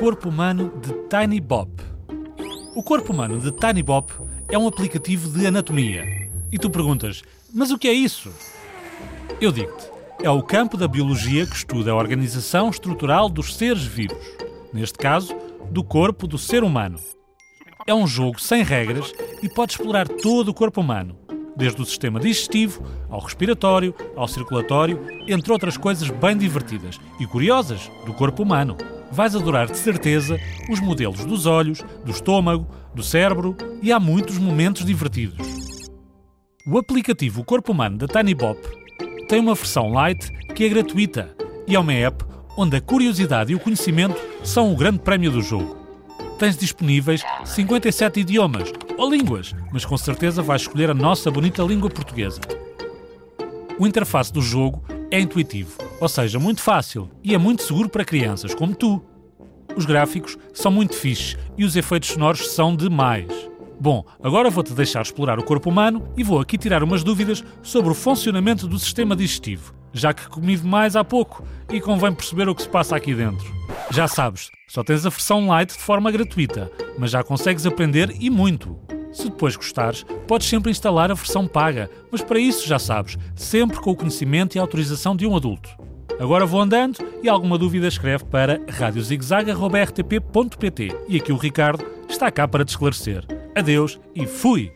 corpo humano de Tiny Bop. O corpo humano de Tiny Bop é um aplicativo de anatomia. E tu perguntas, mas o que é isso? Eu digo-te, é o campo da biologia que estuda a organização estrutural dos seres vivos. Neste caso, do corpo do ser humano. É um jogo sem regras e pode explorar todo o corpo humano, desde o sistema digestivo ao respiratório, ao circulatório, entre outras coisas bem divertidas e curiosas do corpo humano. Vais adorar de certeza os modelos dos olhos, do estômago, do cérebro e há muitos momentos divertidos. O aplicativo Corpo Humano da TinyBop tem uma versão light que é gratuita e é uma app onde a curiosidade e o conhecimento são o grande prémio do jogo. Tens disponíveis 57 idiomas ou línguas, mas com certeza vais escolher a nossa bonita língua portuguesa. O interface do jogo é intuitivo, ou seja, muito fácil e é muito seguro para crianças como tu. Os gráficos são muito fixes e os efeitos sonoros são demais. Bom, agora vou-te deixar explorar o corpo humano e vou aqui tirar umas dúvidas sobre o funcionamento do sistema digestivo, já que comi demais há pouco e convém perceber o que se passa aqui dentro. Já sabes, só tens a versão light de forma gratuita, mas já consegues aprender e muito. Se depois gostares, podes sempre instalar a versão paga, mas para isso já sabes, sempre com o conhecimento e autorização de um adulto. Agora vou andando e alguma dúvida escreve para radiozigzag.rtp.pt e aqui o Ricardo está cá para te esclarecer. Adeus e fui!